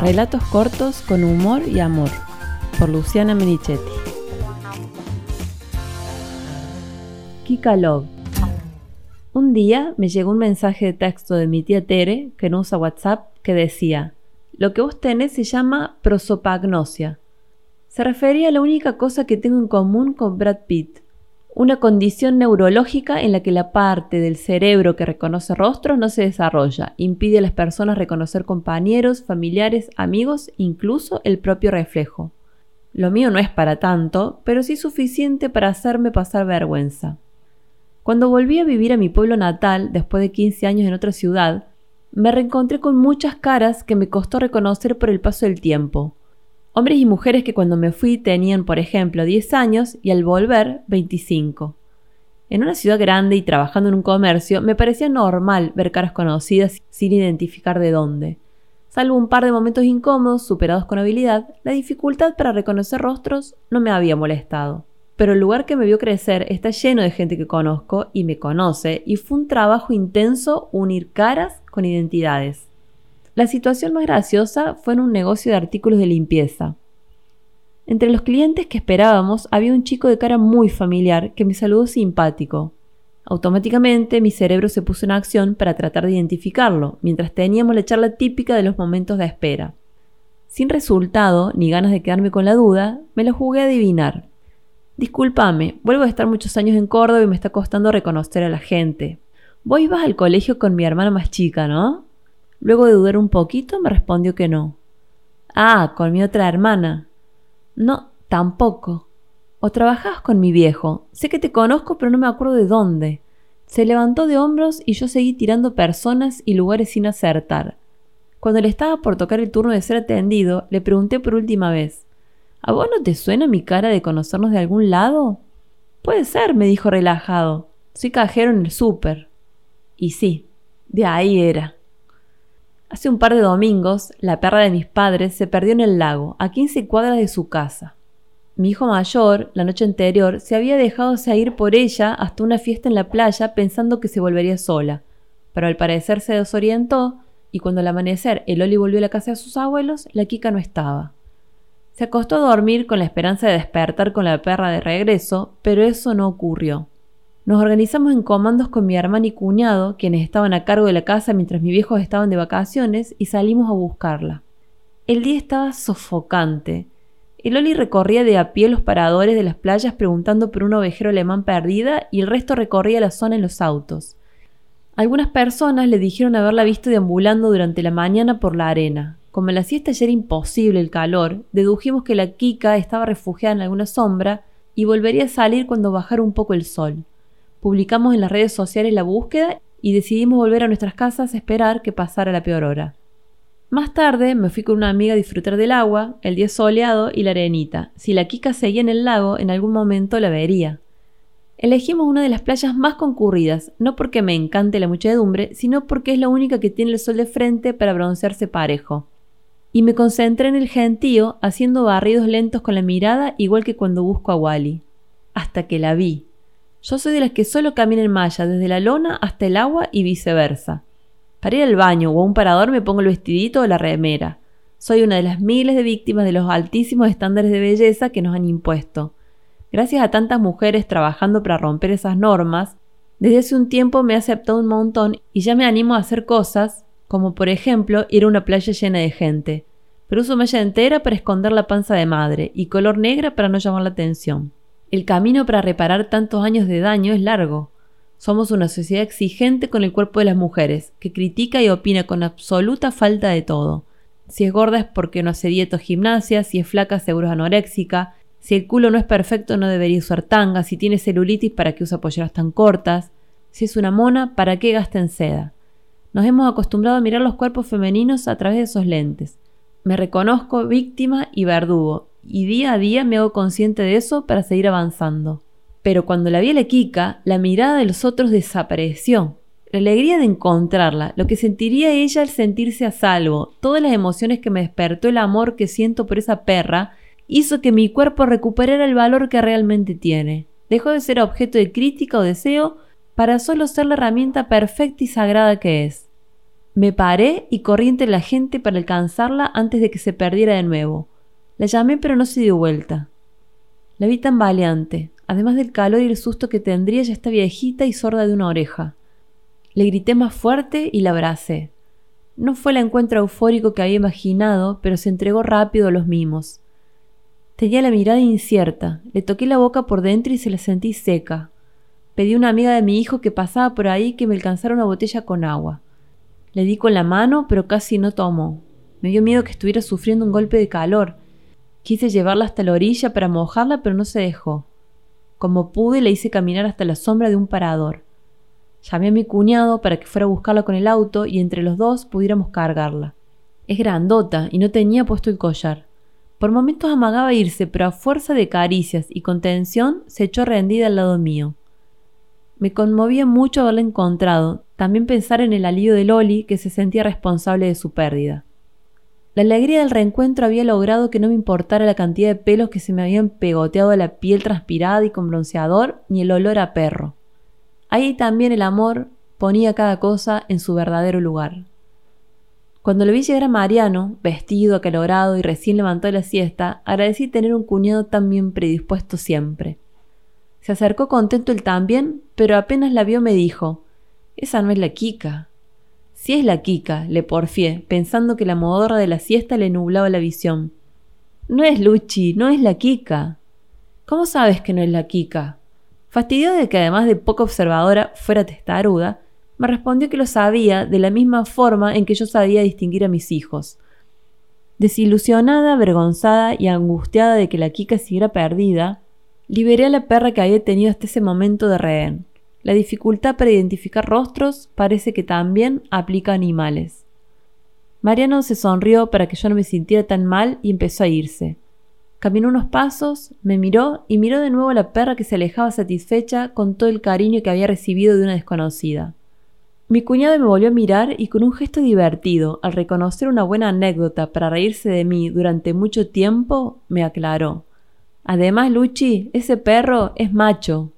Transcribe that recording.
Relatos cortos con humor y amor, por Luciana Menichetti. Kika Love. Un día me llegó un mensaje de texto de mi tía Tere, que no usa WhatsApp, que decía, lo que vos tenés se llama prosopagnosia. Se refería a la única cosa que tengo en común con Brad Pitt una condición neurológica en la que la parte del cerebro que reconoce rostros no se desarrolla, impide a las personas reconocer compañeros, familiares, amigos, incluso el propio reflejo. Lo mío no es para tanto, pero sí suficiente para hacerme pasar vergüenza. Cuando volví a vivir a mi pueblo natal, después de 15 años en otra ciudad, me reencontré con muchas caras que me costó reconocer por el paso del tiempo. Hombres y mujeres que cuando me fui tenían, por ejemplo, 10 años y al volver 25. En una ciudad grande y trabajando en un comercio, me parecía normal ver caras conocidas sin identificar de dónde. Salvo un par de momentos incómodos superados con habilidad, la dificultad para reconocer rostros no me había molestado. Pero el lugar que me vio crecer está lleno de gente que conozco y me conoce, y fue un trabajo intenso unir caras con identidades. La situación más graciosa fue en un negocio de artículos de limpieza. Entre los clientes que esperábamos había un chico de cara muy familiar que me saludó simpático. Automáticamente mi cerebro se puso en acción para tratar de identificarlo, mientras teníamos la charla típica de los momentos de espera. Sin resultado, ni ganas de quedarme con la duda, me lo jugué a adivinar. Discúlpame, vuelvo a estar muchos años en Córdoba y me está costando reconocer a la gente. Vos ibas al colegio con mi hermana más chica, ¿no? Luego de dudar un poquito, me respondió que no. Ah, con mi otra hermana. No, tampoco. O trabajabas con mi viejo. Sé que te conozco, pero no me acuerdo de dónde. Se levantó de hombros y yo seguí tirando personas y lugares sin acertar. Cuando le estaba por tocar el turno de ser atendido, le pregunté por última vez ¿A vos no te suena mi cara de conocernos de algún lado? Puede ser, me dijo relajado. Soy cajero en el súper. Y sí, de ahí era. Hace un par de domingos, la perra de mis padres se perdió en el lago, a 15 cuadras de su casa. Mi hijo mayor, la noche anterior, se había dejado ir por ella hasta una fiesta en la playa pensando que se volvería sola, pero al parecer se desorientó y cuando al amanecer el Oli volvió a la casa de sus abuelos, la Kika no estaba. Se acostó a dormir con la esperanza de despertar con la perra de regreso, pero eso no ocurrió. Nos organizamos en comandos con mi hermano y cuñado, quienes estaban a cargo de la casa mientras mis viejos estaban de vacaciones, y salimos a buscarla. El día estaba sofocante. El Oli recorría de a pie los paradores de las playas preguntando por un ovejero alemán perdida y el resto recorría la zona en los autos. Algunas personas le dijeron haberla visto deambulando durante la mañana por la arena. Como la siesta ya era imposible el calor, dedujimos que la Kika estaba refugiada en alguna sombra y volvería a salir cuando bajara un poco el sol. Publicamos en las redes sociales la búsqueda y decidimos volver a nuestras casas a esperar que pasara la peor hora. Más tarde me fui con una amiga a disfrutar del agua, el día soleado y la arenita. Si la Kika seguía en el lago, en algún momento la vería. Elegimos una de las playas más concurridas, no porque me encante la muchedumbre, sino porque es la única que tiene el sol de frente para broncearse parejo. Y me concentré en el gentío, haciendo barridos lentos con la mirada, igual que cuando busco a Wally. Hasta que la vi. Yo soy de las que solo caminan en malla, desde la lona hasta el agua y viceversa. Para ir al baño o a un parador me pongo el vestidito o la remera. Soy una de las miles de víctimas de los altísimos estándares de belleza que nos han impuesto. Gracias a tantas mujeres trabajando para romper esas normas, desde hace un tiempo me he aceptado un montón y ya me animo a hacer cosas, como por ejemplo ir a una playa llena de gente, pero uso malla entera para esconder la panza de madre y color negra para no llamar la atención. El camino para reparar tantos años de daño es largo. Somos una sociedad exigente con el cuerpo de las mujeres, que critica y opina con absoluta falta de todo. Si es gorda es porque no hace dieta o gimnasia, si es flaca seguro es anoréxica, si el culo no es perfecto no debería usar tanga, si tiene celulitis para qué usa polleras tan cortas, si es una mona para qué gasta en seda. Nos hemos acostumbrado a mirar los cuerpos femeninos a través de esos lentes. Me reconozco víctima y verdugo, y día a día me hago consciente de eso para seguir avanzando. Pero cuando la vi a la Kika, la mirada de los otros desapareció. La alegría de encontrarla, lo que sentiría ella al sentirse a salvo, todas las emociones que me despertó el amor que siento por esa perra, hizo que mi cuerpo recuperara el valor que realmente tiene. Dejó de ser objeto de crítica o deseo para solo ser la herramienta perfecta y sagrada que es. Me paré y corrí entre la gente para alcanzarla antes de que se perdiera de nuevo. La llamé pero no se dio vuelta. La vi tan valiente. Además del calor y el susto que tendría, ya está viejita y sorda de una oreja. Le grité más fuerte y la abracé. No fue el encuentro eufórico que había imaginado, pero se entregó rápido a los mimos. Tenía la mirada incierta, le toqué la boca por dentro y se la sentí seca. Pedí a una amiga de mi hijo que pasaba por ahí que me alcanzara una botella con agua. Le di con la mano, pero casi no tomó. Me dio miedo que estuviera sufriendo un golpe de calor. Quise llevarla hasta la orilla para mojarla, pero no se dejó. Como pude, le hice caminar hasta la sombra de un parador. Llamé a mi cuñado para que fuera a buscarla con el auto y entre los dos pudiéramos cargarla. Es grandota y no tenía puesto el collar. Por momentos amagaba irse, pero a fuerza de caricias y contención se echó rendida al lado mío. Me conmovía mucho haberla encontrado, también pensar en el alivio de Loli, que se sentía responsable de su pérdida. La alegría del reencuentro había logrado que no me importara la cantidad de pelos que se me habían pegoteado a la piel transpirada y con bronceador, ni el olor a perro. Ahí también el amor ponía cada cosa en su verdadero lugar. Cuando lo vi llegar a Mariano, vestido, acalorado y recién levantado de la siesta, agradecí tener un cuñado tan bien predispuesto siempre. Se acercó contento él también, pero apenas la vio me dijo Esa no es la Kika. Si es la Kika, le porfié, pensando que la modorra de la siesta le nublaba la visión. No es Luchi, no es la Kika. ¿Cómo sabes que no es la Kika? Fastidiado de que además de poco observadora fuera testaruda, me respondió que lo sabía de la misma forma en que yo sabía distinguir a mis hijos. Desilusionada, avergonzada y angustiada de que la Kika siguiera perdida, liberé a la perra que había tenido hasta ese momento de rehén. La dificultad para identificar rostros parece que también aplica a animales. Mariano se sonrió para que yo no me sintiera tan mal y empezó a irse. Caminó unos pasos, me miró y miró de nuevo a la perra que se alejaba satisfecha con todo el cariño que había recibido de una desconocida. Mi cuñado me volvió a mirar y con un gesto divertido, al reconocer una buena anécdota para reírse de mí durante mucho tiempo, me aclaró. Además, Luchi, ese perro es macho,